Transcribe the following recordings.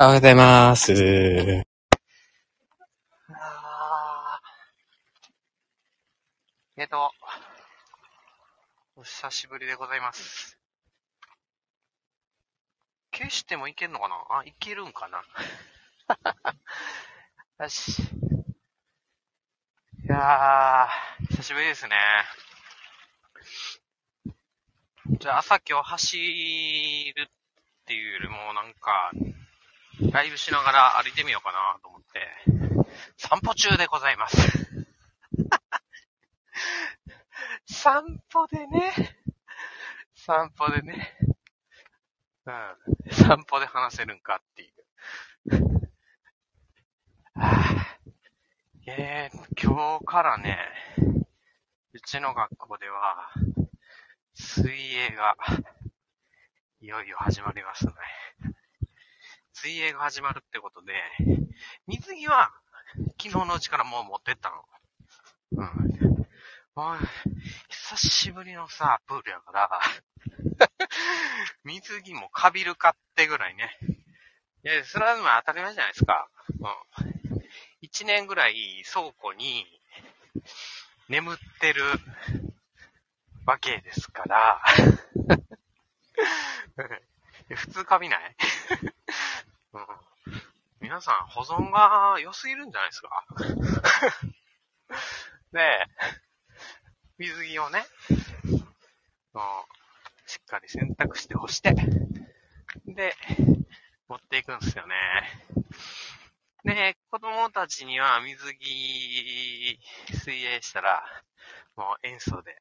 おはようございます。あーえっと、お久しぶりでございます。消してもいけんのかな？あ、いけるんかな？よし。いやー、久しぶりですね。じゃあ朝今日走るっていうよりもなんか、ライブしながら歩いてみようかなと思って、散歩中でございます。散歩でね、散歩でね、うん、散歩で話せるんかっていう。はぁえー、今日からね、うちの学校では、水泳が、いよいよ始まりますね。水泳が始まるってことで、水着は昨日のうちからもう持ってったの。うん。もう、久しぶりのさ、プールやから、水着もかびるかってぐらいね。いや、それは当たり前じゃないですか。うん。一年ぐらい倉庫に眠ってるわけですから、普通かびない？うん。皆さん、保存が良すぎるんじゃないですか？で、水着をね、うん。しっかり洗濯して干して、で、持っていくんですよね。で、子供たちには水着水泳したら、もう塩素で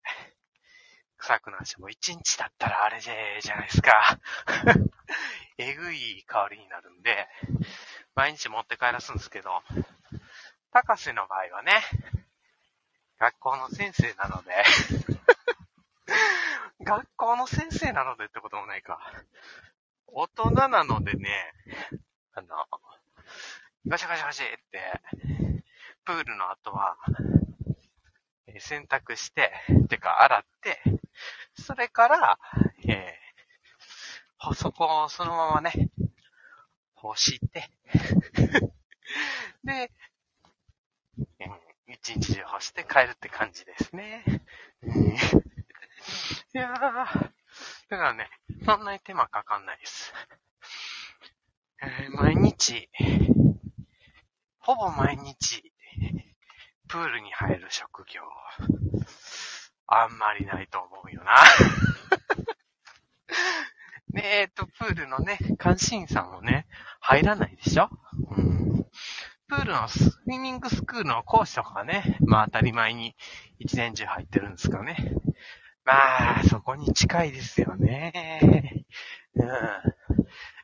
臭くなって、もう一日だったらあれじゃじゃないですか。えぐい香りになるんで、毎日持って帰らすんですけど、高瀬の場合はね、学校の先生なので、学校の先生なのでってこともないか。大人なのでね、あの、ガシャガシャガシャって、プールの後は、洗濯して、てか洗って、それから、えーほそこをそのままね、干して、で、うん一日中干して帰るって感じですね。いやー、だからね、そんなに手間かかんないです。えー毎日、ほぼ毎日、プールに入る職業、あんまりないと思うよな。ねえっと、プールのね、監視員さんもね、入らないでしょ？うん。プールのスイミングスクールの講師とかはね、まあ当たり前に一年中入ってるんですかね。まあ、そこに近いですよね。うん。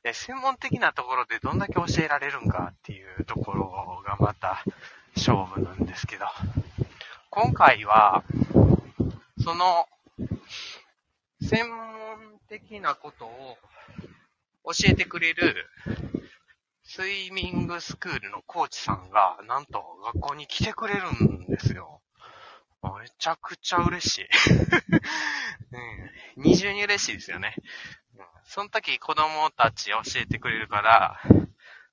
で専門的なところでどんだけ教えられるんかっていうところがまた勝負なんですけど。今回は、その、専門的なことを教えてくれるスイミングスクールのコーチさんが、なんと学校に来てくれるんですよ。めちゃくちゃ嬉しい。うん、二重に嬉しいですよね。うんその時子供たち教えてくれるから、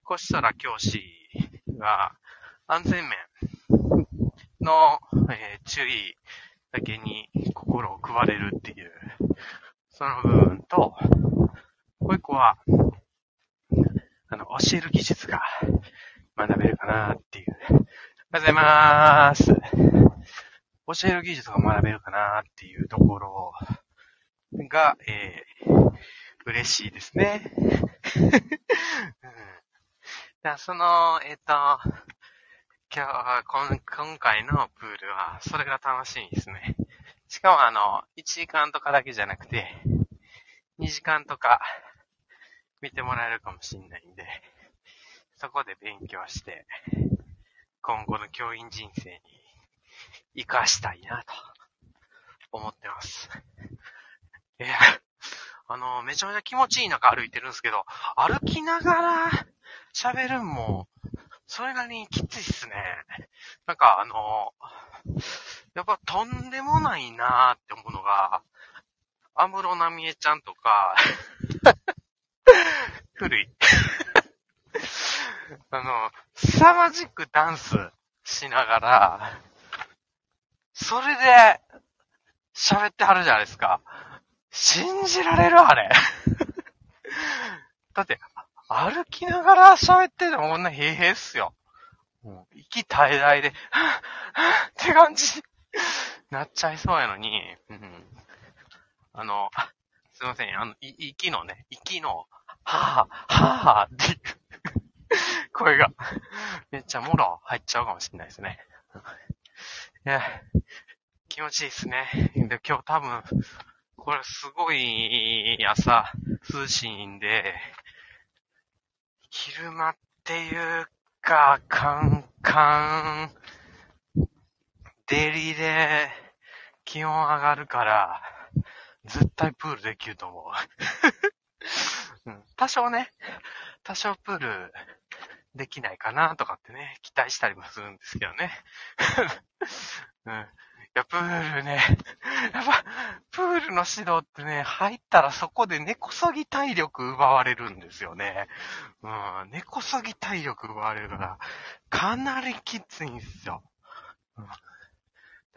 こしたら教師が安全面の、えー注意だけに心を配れるっていう、その部分と、もう一個は、あの、教える技術が学べるかなっていう。おはようございます。教える技術が学べるかなっていうところが、えー、嬉しいですね。うん、だその、えっ、と、今日、今今回のプールは、それが楽しいですね。しかもあの、1時間とかだけじゃなくて、2時間とか見てもらえるかもしれないんで、そこで勉強して、今後の教員人生に活かしたいなと思ってます。いや、あの、めちゃめちゃ気持ちいい中歩いてるんですけど、歩きながら喋るんも、それなりにきついっすね。なんかあの、やっぱとんでもないなーって思うのが、安室奈美恵ちゃんとか、古い。あの、凄まじくダンスしながら、それで、喋ってはるじゃないですか。信じられるあれ。だって、歩きながら喋っててもこんな平々っすよ。もう、息絶え絶えで、はぁ、はぁ、って感じ、なっちゃいそうやのに、あの、すいません、あの、息のね、息の、はぁ、はぁ、って声が、めっちゃもろ入っちゃうかもしれないですね。いや、気持ちいいっすね。で、今日多分、これすごい朝、涼しいんで、昼間っていうか、カンカン、デリで気温上がるから、絶対プールできると思う。うん、多少ね、多少プールできないかなとかってね、期待したりもするんですけどね。うん。いや、プールね、やっぱ、プールの指導ってね、入ったらそこで根こそぎ体力奪われるんですよね。うん、根こそぎ体力奪われるから、かなりきついんですよ。うん、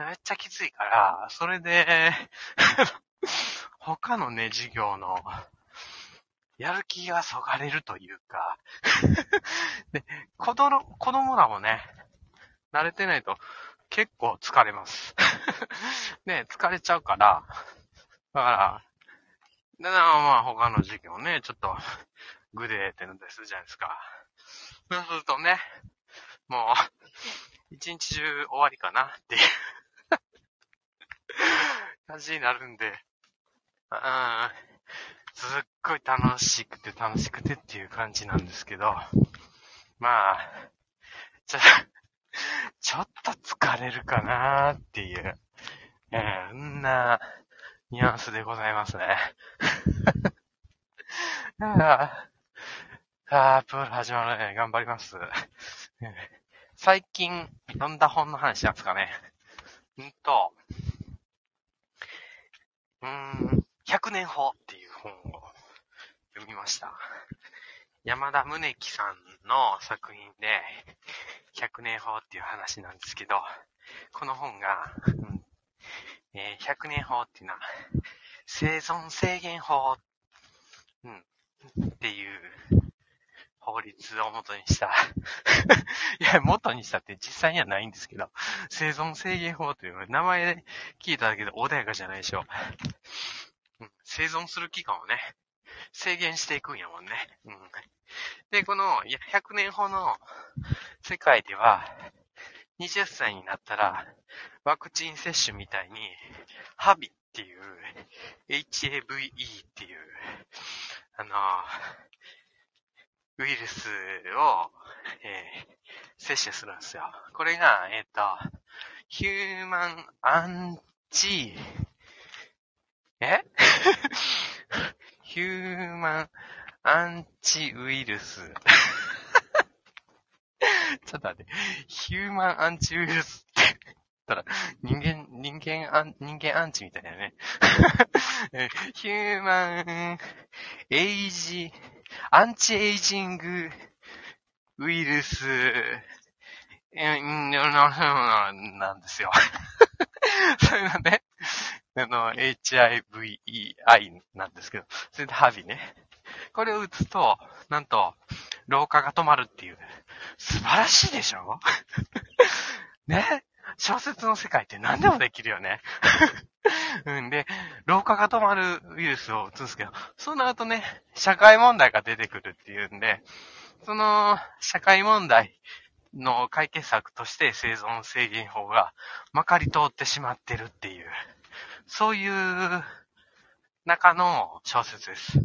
めっちゃきついから、それで、他のね、授業の、やる気がそがれるというか で、子供、子供らもね、慣れてないと、結構疲れます。ね、疲れちゃうから、だから、で、まあ他の授業ね、ちょっと、グレーってのでするじゃないですか。そうするとね、もう、一日中終わりかなっていう感じになるんで、うん、すっごい楽しくて楽しくてっていう感じなんですけど、まあ、ちょ、ちょっと疲れるかなーっていう、えー、んなニュアンスでございますね。ああ、プール始まるね。頑張ります。最近読んだ本の話なんですかね。んと、うーん、100年法っていう本を読みました。山田宗樹さんの作品で、100年法っていう話なんですけど、この本が、うんえー、100年法っていうのは、生存制限法、うん、っていう法律を元にした いや、元にしたって実際にはないんですけど、生存制限法という名前で聞いただけで穏やかじゃないでしょ。うん、生存する期間をね、制限していくんやもんね。うん、で、この100年法の世界では、20歳になったら、ワクチン接種みたいに、ハビっていう、HAVE っていう、あの、ウイルスを、えー、接種するんですよ。これが、えっ、ー、と、ヒューマンアンチ、え？ヒューマンアンチウイルス。ちょっと待って。ヒューマンアンチウイルスってたら、人間、人間アン、人間アンチみたいだよね。ヒューマン、エイジ、アンチエイジングウイルス、え、んなんですよ。そういうので、あの、HIVEI なんですけど、それでハビね。これを打つと、なんと、老化が止まるっていう。素晴らしいでしょ？ね？小説の世界って何でもできるよね。うんで、老化が止まるウイルスを打つんですけど、そうなるとね、社会問題が出てくるっていうんで、その、社会問題の解決策として生存制限法がまかり通ってしまってるっていう、そういう中の小説です。だ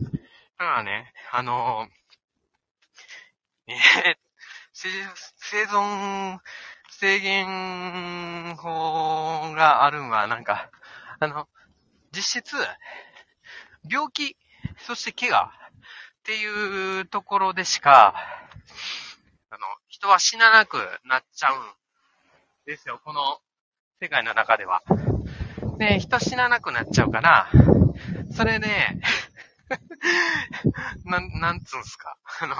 からね、あの、えー、生存制限法があるんは、なんか、あの、実質、病気、そして怪我っていうところでしか、あの、人は死ななくなっちゃうんですよ、この世界の中では。で、人死ななくなっちゃうから、それで、なん、なんつうんすか。あの、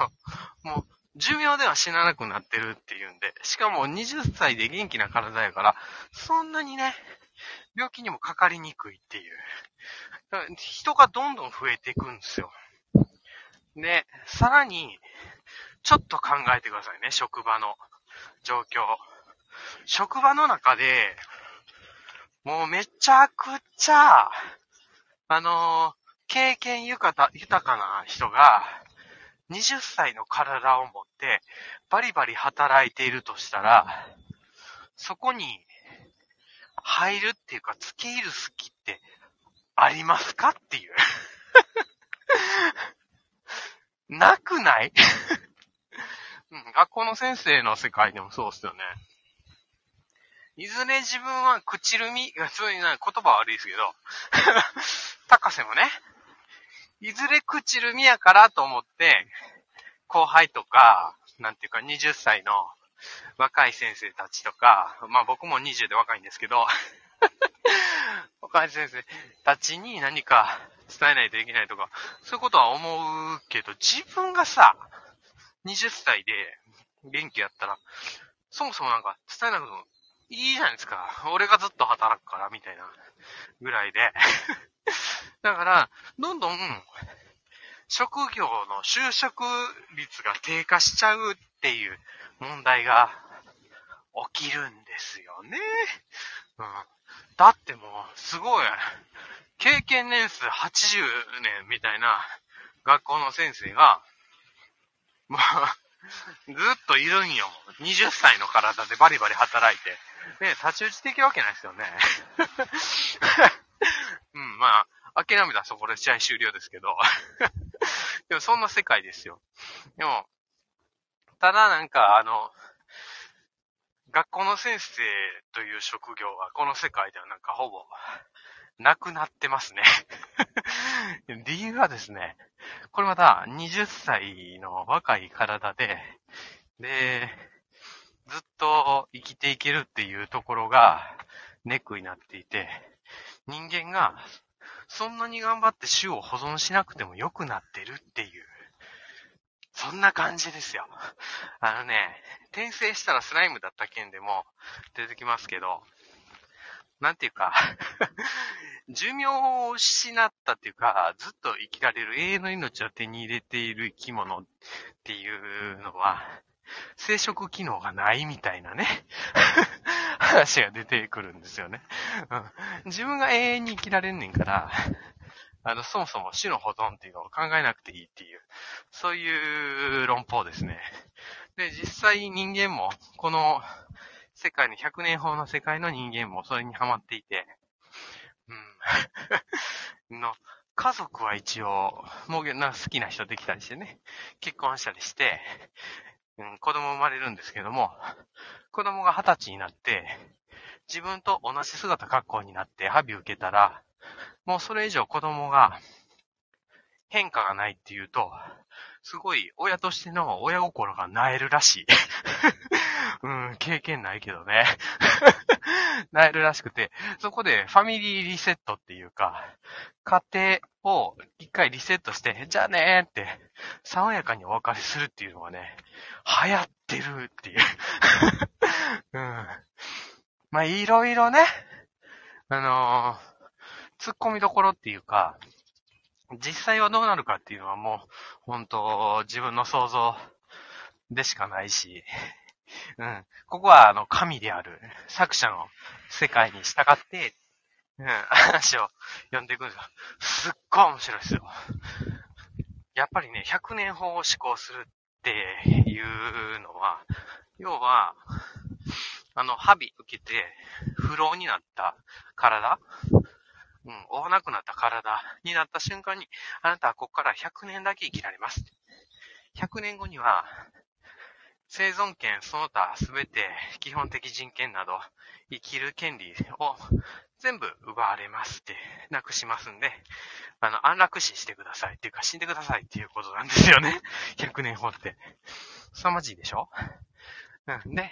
もう、寿命では死ななくなってるっていうんで、しかも20歳で元気な体やから、そんなにね、病気にもかかりにくいっていう。人がどんどん増えていくんですよ。で、さらに、ちょっと考えてくださいね、職場の状況。職場の中で、もうめちゃくちゃ、あの、経験豊かな人が、20歳の体を持ってバリバリ働いているとしたら、そこに入るっていうか、付け入る好きってありますかっていう。なくない？うん、学校の先生の世界でもそうっすよね。いずれ自分は口るみ、そういう言葉悪いですけど、高瀬もね、いずれ口るみやからと思って、後輩とか、なんていうか20歳の若い先生たちとか、まあ僕も20で若いんですけど、若い先生たちに何か伝えないといけないとか、そういうことは思うけど、自分がさ、20歳で元気やったら、そもそもなんか伝えなくてもいいじゃないですか。俺がずっと働くから、みたいなぐらいで。だから、どんどん、職業の就職率が低下しちゃうっていう問題が起きるんですよね。うん。だってもう、すごい、経験年数80年みたいな学校の先生が、まあ、ずっといるんよ。20歳の体でバリバリ働いて。ね、立ち打ちできるわけないですよね。うん、まあ、諦めたらそこで試合終了ですけど。でもそんな世界ですよ。でも、ただなんかあの、学校の先生という職業はこの世界ではなんかほぼなくなってますね。理由はですね、これまた20歳の若い体で、で、ずっと生きていけるっていうところがネックになっていて、人間がそんなに頑張って種を保存しなくても良くなってるっていう、そんな感じですよ。あのね、転生したらスライムだった件でも出てきますけど、なんていうか 寿命を失ったっていうか、ずっと生きられる永遠の命を手に入れている生き物っていうのは、生殖機能がないみたいなね 話が出てくるんですよね、うん。自分が永遠に生きられんねんから、あの、そもそも死の保存っていうのを考えなくていいっていう、そういう論法ですね。で、実際人間も、この世界の100年法の世界の人間もそれにハマっていて、うん。の、家族は一応、もうな好きな人できたりしてね、結婚したりして、うん、子供生まれるんですけども、子供が二十歳になって、自分と同じ姿格好になってハビ受けたら、もうそれ以上子供が変化がないっていうと、すごい親としての親心が萎えるらしい。うん、経験ないけどね。なえるらしくて、そこでファミリーリセットっていうか、家庭を一回リセットして、じゃあねーって、爽やかにお別れするっていうのがね、流行ってるっていう。うん。まあ、いろいろね、あのー、突っ込みどころっていうか、実際はどうなるかっていうのはもう、本当自分の想像でしかないし、うん。ここは、あの、神である作者の世界に従って、うん、話を読んでいくんですよ。すっごい面白いですよ。やっぱりね、100年法を思考するっていうのは、要は、あの、ハビ受けて、不老になった体、うん、追わなくなった体になった瞬間に、あなたはここから100年だけ生きられます。100年後には、生存権その他すべて基本的人権など生きる権利を全部奪われますって、なくしますんで、あの、安楽死してくださいっていうか死んでくださいっていうことなんですよね。100年法って。凄まじいでしょ？うん。で、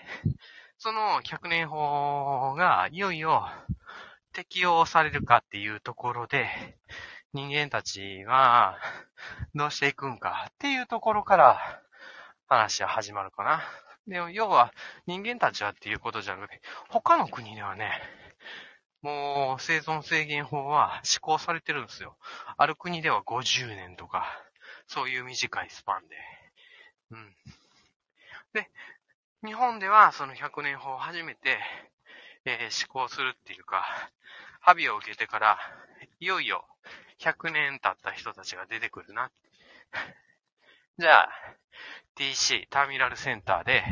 その100年法がいよいよ適用されるかっていうところで、人間たちはどうしていくんかっていうところから話は始まるかな。でも、要は、人間たちはっていうことじゃなくて、他の国ではね、もう、生存制限法は施行されてるんですよ。ある国では50年とか、そういう短いスパンで。うん。で、日本ではその100年法を初めて、えー、施行するっていうか、ハビを受けてから、いよいよ100年経った人たちが出てくるな。じゃあ、TC、ターミナルセンターで、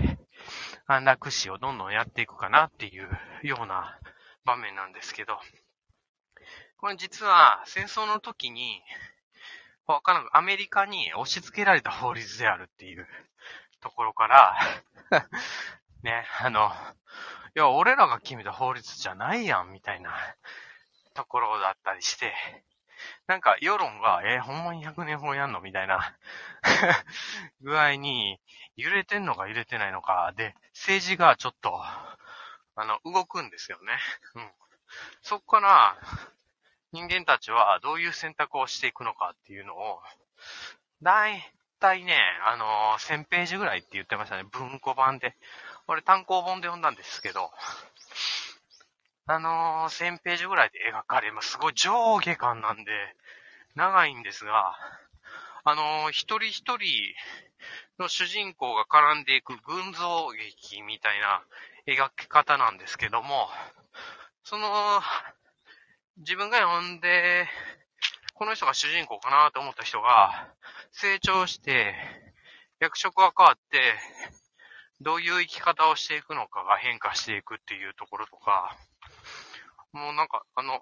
安楽死をどんどんやっていくかなっていうような場面なんですけど、これ実は戦争の時に、わからん、アメリカに押し付けられた法律であるっていうところから ね、あの、いや、俺らが決めた法律じゃないやん、みたいなところだったりして、なんか世論が、えー、ほんまに100年法やんのみたいな 具合に、揺れてんのか揺れてないのか、で、政治がちょっと、あの、動くんですよね。うん。そこから、人間たちはどういう選択をしていくのかっていうのを、だいたいね、あのー、1000ページぐらいって言ってましたね。文庫版で。俺単行本で読んだんですけど、あのー、1000ページぐらいで描かれます。すごい上下感なんで、長いんですが、あのー、一人一人の主人公が絡んでいく群像劇みたいな描き方なんですけども、その、自分が読んで、この人が主人公かなと思った人が、成長して、役職が変わって、どういう生き方をしていくのかが変化していくっていうところとか、もうなんか、あの、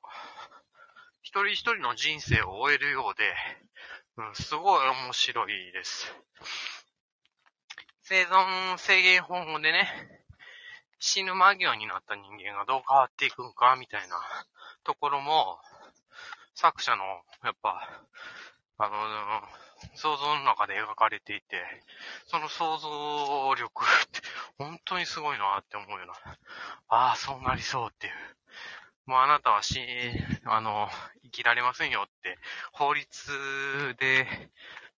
一人一人の人生を終えるようで、うん、すごい面白いです。生存制限方法でね、死ぬ間際になった人間がどう変わっていくんか、みたいなところも、作者の、やっぱ、あの、想像の中で描かれていて、その想像力って本当にすごいなって思うような。ああ、そうなりそうっていう。もうあなたはし、あの、生きられませんよって、法律で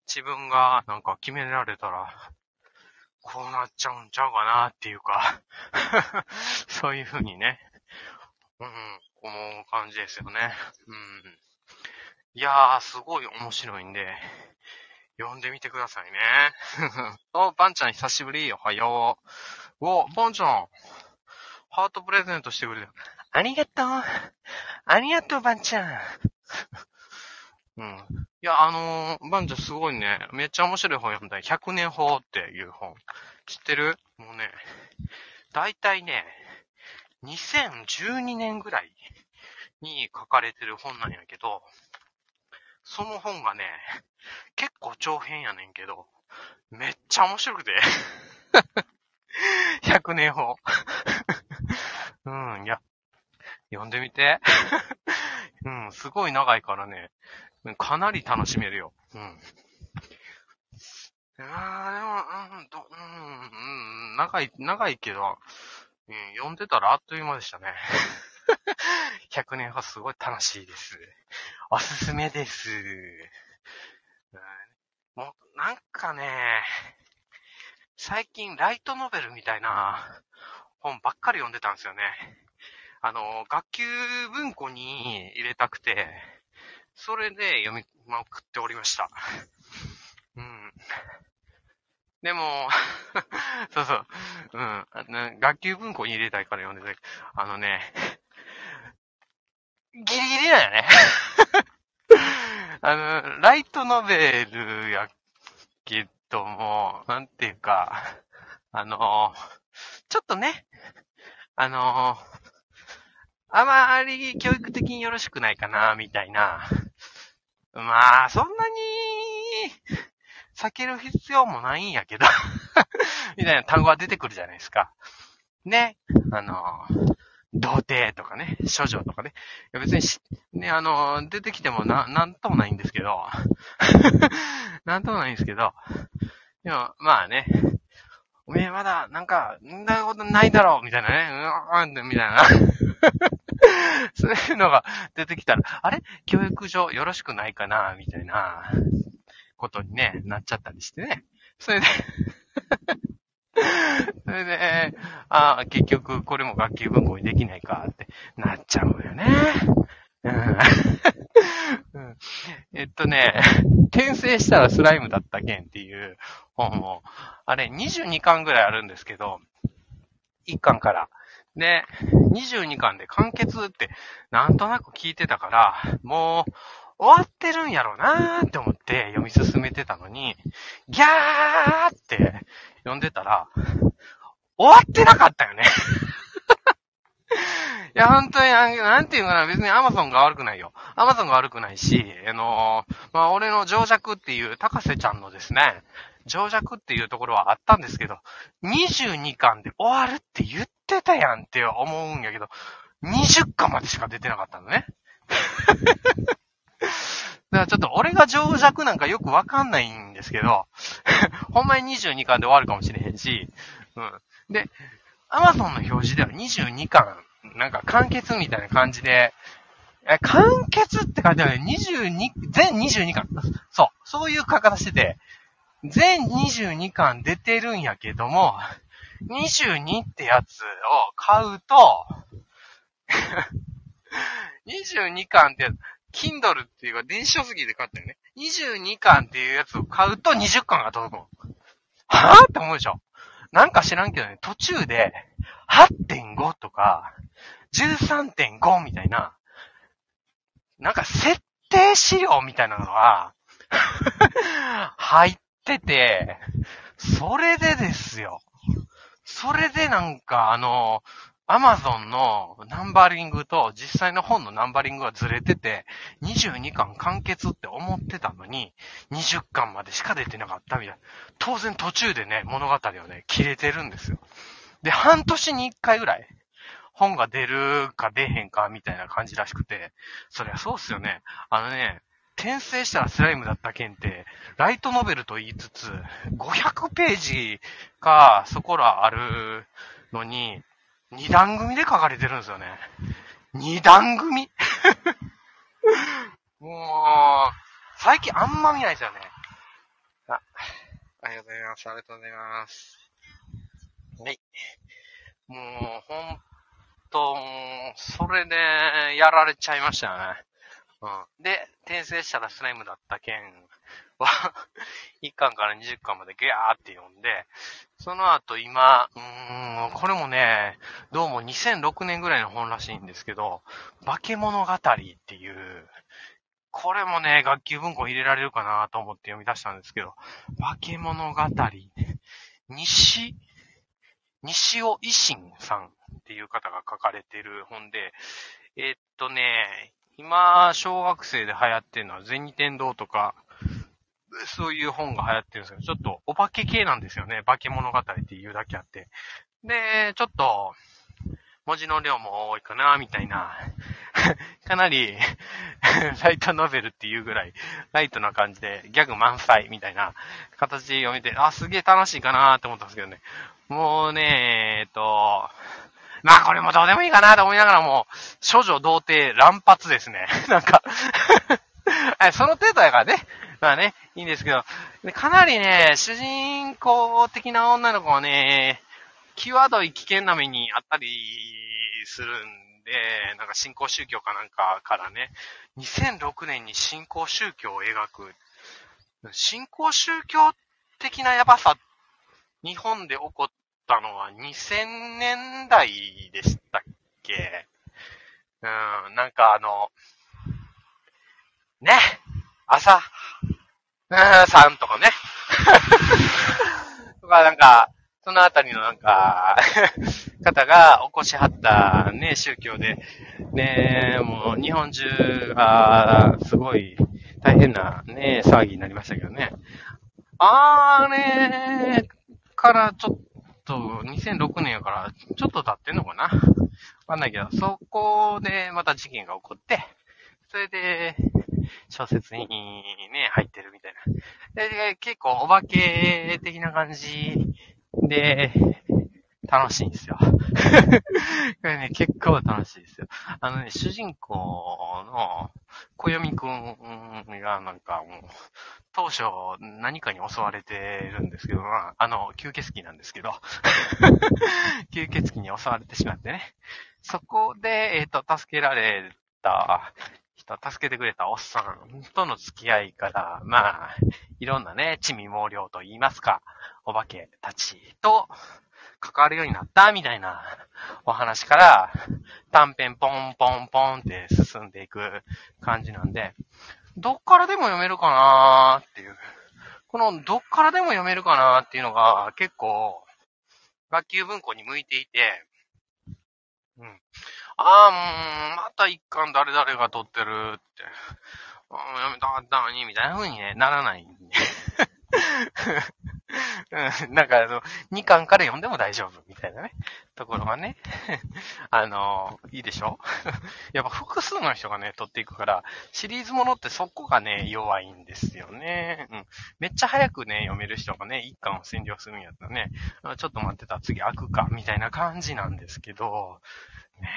自分がなんか決められたら、こうなっちゃうんちゃうかなっていうか そういうふうにね、うん、思う感じですよね。うん。いやー、すごい面白いんで、読んでみてくださいね。お、バンちゃん久しぶり。おはよう。お、バンちゃん。ハートプレゼントしてくれて。ありがとう。ありがとう、バンちゃん。うん。いや、あのー、バンちゃんすごいね。めっちゃ面白い本読んだ。100年法っていう本。知ってる？もうね、だいたいね、2012年ぐらいに書かれてる本なんやけど、その本がね、結構長編やねんけど、めっちゃ面白くて。100年法。うん、いや、読んでみて。うん、すごい長いからね、かなり楽しめるよ。うん。いやー、でも、うん、ど、うん、うん、長い、長いけど、うん、読んでたらあっという間でしたね。100年はすごい楽しいです。おすすめです。もう、なんかね、最近ライトノベルみたいな本ばっかり読んでたんですよね。あの、学級文庫に入れたくて、それで読みまくっておりました。うん。でも、そうそう、うん。学級文庫に入れたいから読んでたあのね、ギリギリだよね。あの、ライトノベルやけども、なんていうか、あの、ちょっとね、あの、あまり教育的によろしくないかな、みたいな。まあ、そんなに、避ける必要もないんやけど みたいな単語が出てくるじゃないですか。ね。あの、童貞とかね、処女とかね。いや別にし、ね、あの、出てきてもな、なんともないんですけど、なんともないんですけど、でも、まあね、おめえまだ、なんか、んなことないだろうみたいなね、うん、みたいな。そういうのが出てきたら、あれ？教育上よろしくないかなみたいなことにね、なっちゃったりしてね。それで それで、ああ、結局これも学級文庫にできないかってなっちゃうよね。えっとね、転生したらスライムだった件っていう本も、あれ22巻ぐらいあるんですけど、1巻から。で、22巻で完結ってなんとなく聞いてたから、もう終わってるんやろうなーって思って読み進めてたのに、ギャーって読んでたら、終わってなかったよね。いや、本当に、なんていうかな、別にアマゾンが悪くないよ。アマゾンが悪くないし、あのー、まあ、俺の情弱っていう高瀬ちゃんのですね、情弱っていうところはあったんですけど、22巻で終わるって言ってたやんって思うんやけど、20巻までしか出てなかったのね。だからちょっと俺が情弱なんかよくわかんないんですけど、ほんまに22巻で終わるかもしれへんし、うん。で、アマゾンの表示では22巻なんか完結みたいな感じで、え、完結って書いてある22、全22巻。そう。そういう書き方してて、全22巻出てるんやけども、22ってやつを買うと、22巻って、Kindle っていうか電子書籍で買ったよね。22巻っていうやつを買うと20巻が届く。はぁって思うでしょなんか知らんけどね、途中で8.5とか、13.5みたいな、なんか設定資料みたいなのが 入ってて、それでですよ。それでなんかあの、アマゾンのナンバリングと実際の本のナンバリングがずれてて、22巻完結って思ってたのに、20巻までしか出てなかったみたいな。当然途中でね、物語をね、切れてるんですよ。で、半年に1回ぐらい、本が出るか出へんかみたいな感じらしくて、そりゃそうっすよね。あのね、転生したらスライムだった件って、ライトノベルと言いつつ、500ページか、そこらあるのに、二段組で書かれてるんですよね。二段組 もう、最近あんま見ないですよね。あ、ありがとうございます。ありがとうございます。はい。もう、ほんと、それで、やられちゃいましたよね。うん。で、転生したらスライムだった件は 1巻から20巻までギャーって読んで、その後今、うーん、これもね、どうも2006年ぐらいの本らしいんですけど、化け物語っていう、これもね、学級文庫入れられるかなと思って読み出したんですけど、化け物語、西、西尾維新さんっていう方が書かれてる本で、え、っとね、今、小学生で流行ってるのは、銭天堂とか、そういう本が流行ってるんですけど、ちょっとお化け系なんですよね。化け物語っていうだけあって。で、ちょっと、文字の量も多いかな、みたいな。かなり ライトノベルっていうぐらい、ライトな感じで、ギャグ満載みたいな形で読めて、あ、すげえ楽しいかなって思ったんですけどね。もうね、えっと、まあこれもどうでもいいかなと思いながらも、処女童貞乱発ですね。なんかその程度やからね。まあね、いいんですけど、かなりね、主人公的な女の子はね、際どい危険な目にあったりするんで、なんか新興宗教かなんかからね、2006年に新興宗教を描く、新興宗教的なやばさ、日本で起こったのは2000年代でしたっけ。うん、なんかあの、ね、朝、さんとかね。とか、なんか、そのあたりのなんか、方が起こしはったね、宗教で、ね、もう日本中がすごい大変なね、騒ぎになりましたけどね。あーねからちょっと、2006年やから、ちょっと経ってんのかなわかんないけど、そこでまた事件が起こって、それで、小説にね、入ってるみたいな。で、結構お化け的な感じで、楽しいんですよ。これね、結構楽しいですよ。あのね、主人公の小読くんがなんかもう、当初何かに襲われてるんですけど、まあ、あの、吸血鬼なんですけど、吸血鬼に襲われてしまってね。そこで、えっ、ー、と、助けられた人、助けてくれたおっさんとの付き合いから、まあ、いろんなね、地味猛量と言いますか、お化けたちと関わるようになったみたいなお話から、短編ポンポンポンって進んでいく感じなんで、どっからでも読めるかなーっていう。このどっからでも読めるかなーっていうのが結構学級文庫に向いていて、ああ、もう、また一巻誰々が撮ってるって。ああ、やめたかったのに、みたいな風にね、ならない。なんか、あの、2巻から読んでも大丈夫、みたいなね、ところがね、あの、いいでしょ？やっぱ複数の人がね、取っていくから、シリーズものってそこがね、弱いんですよね。うん。めっちゃ早くね、読める人がね、1巻を占領するんやったらね、ちょっと待ってた、次開くか、みたいな感じなんですけど、ね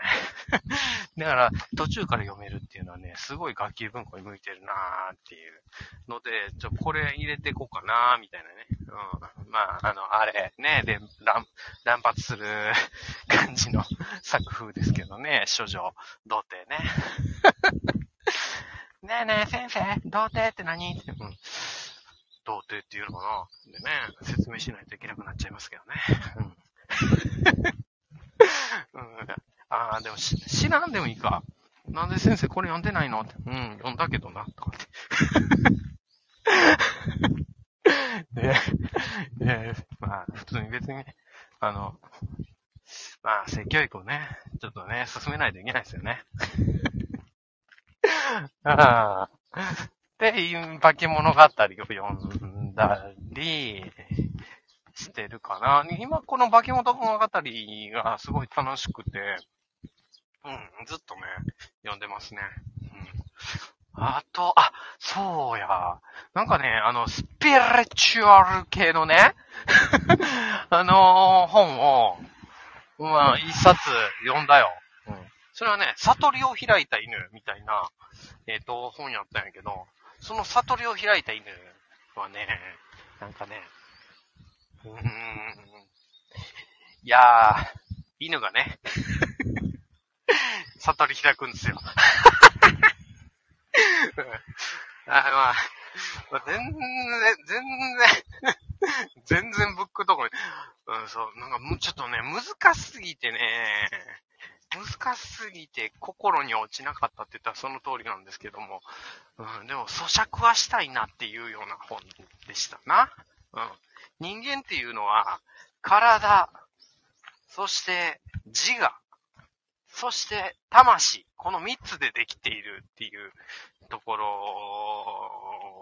え。だから、途中から読めるっていうのはね、すごい学級文庫に向いてるなーっていうので、ちょ、これ入れていこうかなーみたいなね。うん。まあ、あの、あれ、ね、で、乱、乱発する 感じの作風ですけどね、処女、童貞ね。ねえねえ、先生、童貞って何？って、うん。童貞っていうのかな？でね、説明しないといけなくなっちゃいますけどね。うん。うん。ああ、でもし、知らんでもいいか。なんで先生これ読んでないの？って。うん、読んだけどな、とかって。で、で、まあ、普通に別に、あの、まあ、性教育をね、ちょっとね、進めないといけないですよね。ああ。で、化け物語を読んだり、してるかな。今この化け物物語がすごい楽しくて、うん、ずっとね、読んでますね。うん。あと、あ、そうや。なんかね、あの、スピリチュアル系のね、あのー、本を、まあ、一冊読んだよ。うん。それはね、悟りを開いた犬みたいな、えっ、ー、と、本やったんやけど、その悟りを開いた犬はね、なんかね、うん。いやー、犬がね、悟り開くんですよ。あ、まあ、全然、全然、全然ブックとこに、うん、そう、なんかもうちょっとね、難しすぎてね、難しすぎて心に落ちなかったって言ったらその通りなんですけども、うん、でも咀嚼はしたいなっていうような本でしたな。うん。人間っていうのは、体、そして自我、そして魂、この三つでできているっていうところ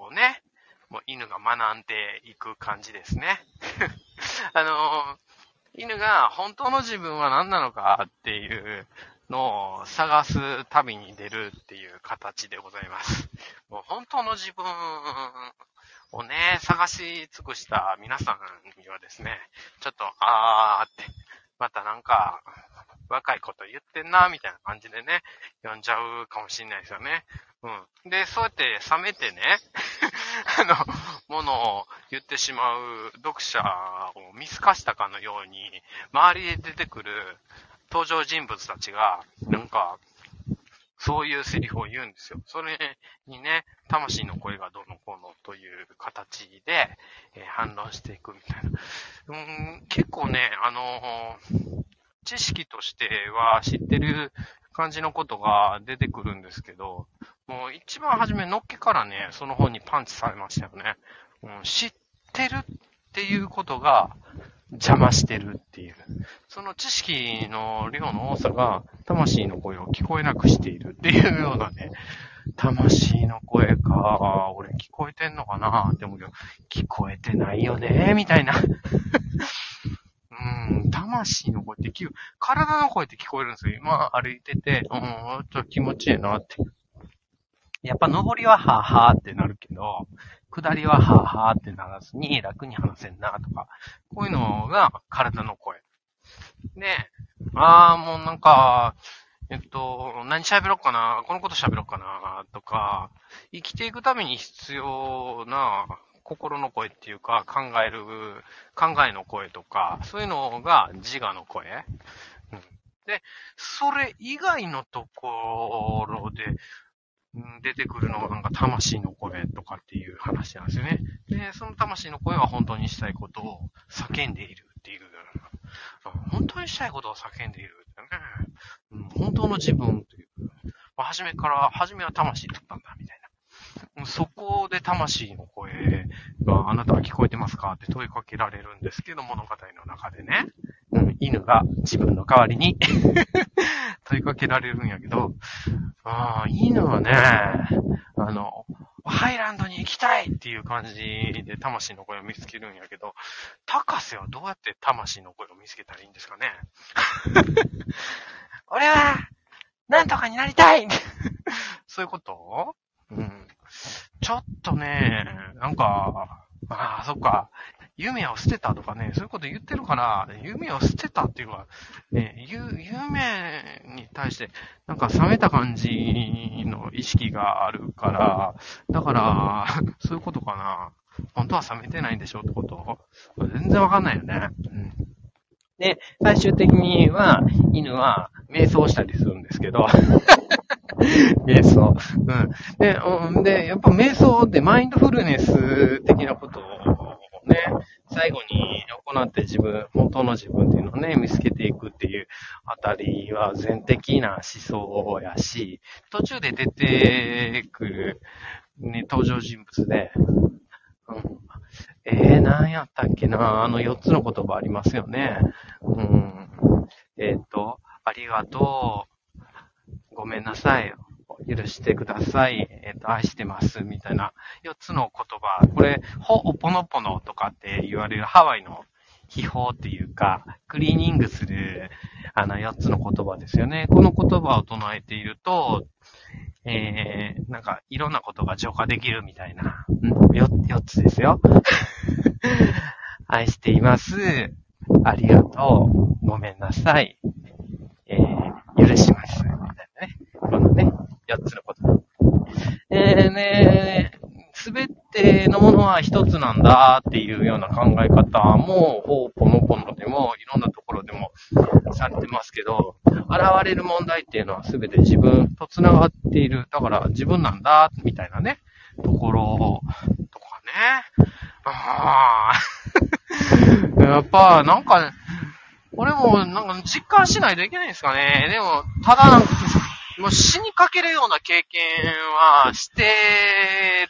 をね、もう犬が学んでいく感じですね。あの犬が本当の自分は何なのかっていうのを探す旅に出るっていう形でございます。もう本当の自分をね、探し尽くした皆さんにはですね、ちょっと、あーって、またなんか、若いこと言ってんな、みたいな感じでね、読んじゃうかもしんないですよね。うん。で、そうやって冷めてね、あの、ものを言ってしまう読者を見透かしたかのように、周りで出てくる登場人物たちが、なんか、そういうセリフを言うんですよ。それにね、魂の声がどのこうのという形で、えー、反論していくみたいな。うん、結構ね、あのー、知識としては知ってる感じのことが出てくるんですけど、もう一番初めのっけからね、その本にパンチされましたよね。うん、知ってるっていうことが、邪魔してるっていう。その知識の量の多さが、魂の声を聞こえなくしているっていうようなね、魂の声か、俺聞こえてんのかなって思うけど、聞こえてないよねみたいな。うん、魂の声って聞く、体の声って聞こえるんですよ。今歩いてて、うん、ちょっと気持ちいいなって。やっぱ登りははぁはぁってなるけど、下りははぁはぁってならずに楽に話せんなとか、こういうのが体の声。で、あーもうなんか、えっと、何喋ろうかな、このこと喋ろうかな、とか、生きていくために必要な心の声っていうか、考える、考えの声とか、そういうのが自我の声。うん、で、それ以外のところで、出てくるのがなんか魂の声とかっていう話なんですよね。で、その魂の声は本当にしたいことを叫んでいるっていう。本当にしたいことを叫んでいるってね。本当の自分という。まあ、初めから、初めは魂だったんだみたいな。そこで魂の声があなたは聞こえてますかって問いかけられるんですけど、物語の中でね。うん、犬が自分の代わりに 問いかけられるんやけど、あ犬はね、あの、ハイランドに行きたいっていう感じで魂の声を見つけるんやけど、高瀬はどうやって魂の声を見つけたらいいんですかね 俺は、なんとかになりたい そういうこと？うん。ちょっとね、なんか、ああ、そっか。夢を捨てたとかね、そういうこと言ってるから、夢を捨てたっていうのは、ね、夢に対して、なんか冷めた感じの意識があるから、だから、そういうことかな。本当は冷めてないんでしょってこと全然わかんないよね。うん。で、最終的には、犬は瞑想したりするんですけど、瞑想。うん。で、で、やっぱ瞑想ってマインドフルネス的なことをね、最後に行って自分、本当の自分っていうのをね、見つけていくっていうあたりは全的な思想やし、途中で出てくる、ね、登場人物で、うん、えー、何やったっけなあの4つの言葉ありますよね。うん、えっ、ー、と、ありがとう、ごめんなさい、許してください、えっ、と、愛してます、みたいな4つの言葉。これ、ほ、おぽのぽのとかって言われるハワイの秘宝っていうか、クリーニングする、あの、4つの言葉ですよね。この言葉を唱えていると、えー、なんか、いろんなことが浄化できるみたいな、4, 4つですよ。愛しています。ありがとう。ごめんなさい。えー、許します。みたいなね。このね、4つのこと。えーね、すべてのものは一つなんだっていうような考え方も、ほうぽのぽのでも、いろんなところでもされてますけど、現れる問題っていうのはすべて自分と繋がっている。だから自分なんだ、みたいなね、ところとかね。ああ。やっぱ、なんか、俺もなんか実感しないといけないんですかね。でも、ただなんか、もう死にかけるような経験はして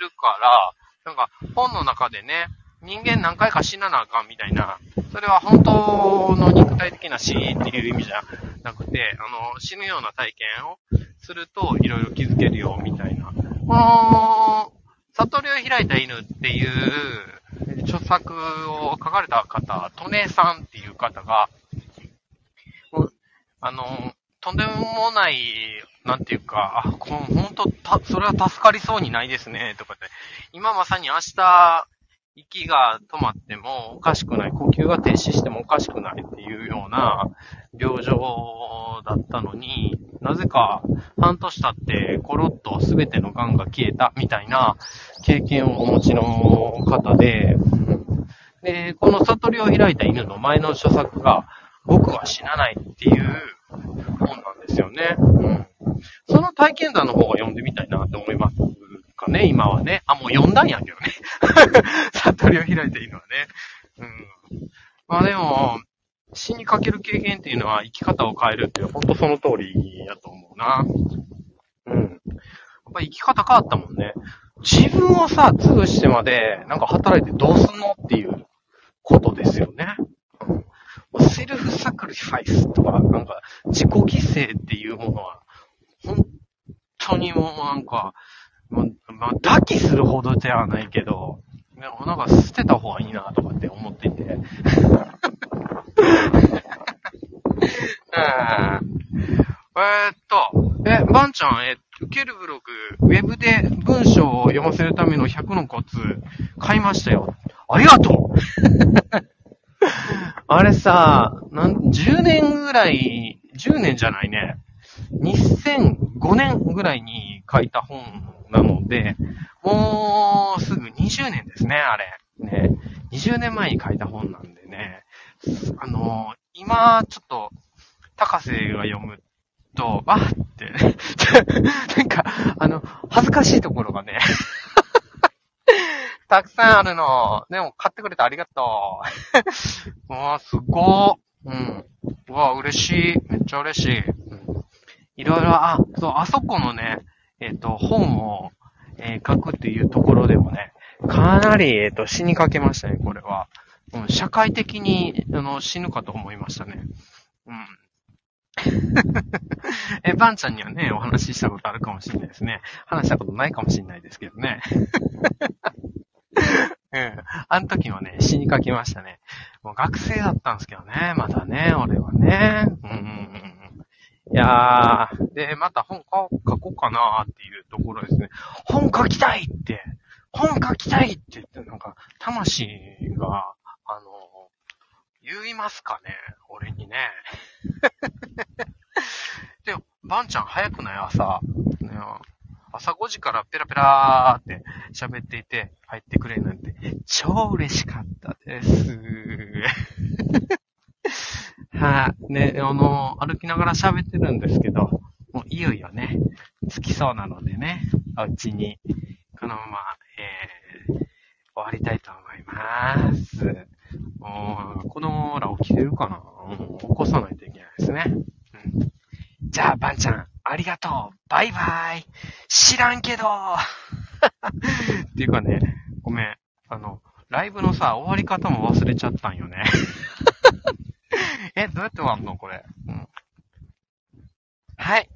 るから、なんか本の中でね、人間何回か死ななあかんみたいな、それは本当の肉体的な死っていう意味じゃなくて、あの、死ぬような体験をするといろいろ気づけるよみたいな。この、悟りを開いた犬っていう著作を書かれた方、トネさんっていう方が、あの、とんでもないなんていうか、あ、この、本当た、それは助かりそうにないですね、とかって。今まさに明日、息が止まってもおかしくない、呼吸が停止してもおかしくないっていうような病状だったのに、なぜか半年経ってコロッと全ての癌が消えたみたいな経験をお持ちの方で、で、この悟りを開いた犬の前の著作が、僕は死なないっていう本なんですよね。うんその体験談の方が読んでみたいなって思いますかね、今はね。あ、もう読んだんやけどね。悟りを開いていいのはね。うん。まあでも、死にかける経験っていうのは生き方を変えるっていう、ほんとその通りやと思うな。うん。やっぱ生き方変わったもんね。自分をさ、潰してまで、なんか働いてどうすんのっていうことですよね。セルフサクリファイスとか、なんか、自己犠牲っていうものは、本当にもうなんか、ま、まあ、抱きするほどではないけど、でもなんか捨てた方がいいなとかって思っていて。えーっと、え、ばんちゃん、え、受けるブログ、ウェブで文章を読ませるための100のコツ、買いましたよ。ありがとうあれさ、なん、10年ぐらい、10年じゃないね。2005年ぐらいに書いた本なので、もうすぐ20年ですね、あれ。ね。20年前に書いた本なんでね。あの、今、ちょっと、高瀬が読むと、あって、なんか、あの、恥ずかしいところがね、たくさんあるの。でも、買ってくれてありがとう。うわ、すごー。うん。うわ、嬉しい。めっちゃ嬉しい。うん。いろいろ、あ、そう、あそこのね、えっ、と、本を、えー書くっていうところでもね、かなり、えっ、と、死にかけましたね、これは。うん、社会的に、あの、死ぬかと思いましたね。うん。え、バンちゃんにはね、お話ししたことあるかもしれないですね。話したことないかもしれないですけどね。うん。あの時はね、死にかけましたね。もう学生だったんですけどね、まだね、俺はね。うんうんうんうん。いやー、で、また本書書こうかなーっていうところですね。本書きたいって、本書きたいって言って、なんか、魂が、あの、言いますかね、俺にね。で、バンちゃん早くない？朝。ね、朝5時からペラペラーって喋っていて入ってくれるなんて超嬉しかったです。はい、ね、あの、歩きながら喋ってるんですけど、もういよいよね、着きそうなのでね、お家に、このまま、えー、終わりたいと思います。もう子供ら起きてるかな、起こさないといけないですね。うん、じゃあ、ばんちゃん、ありがとうバイバイ知らんけどっていうかね、ごめん。あの、ライブのさ、終わり方も忘れちゃったんよね。え、どうやって終わんの？これ。うん。はい。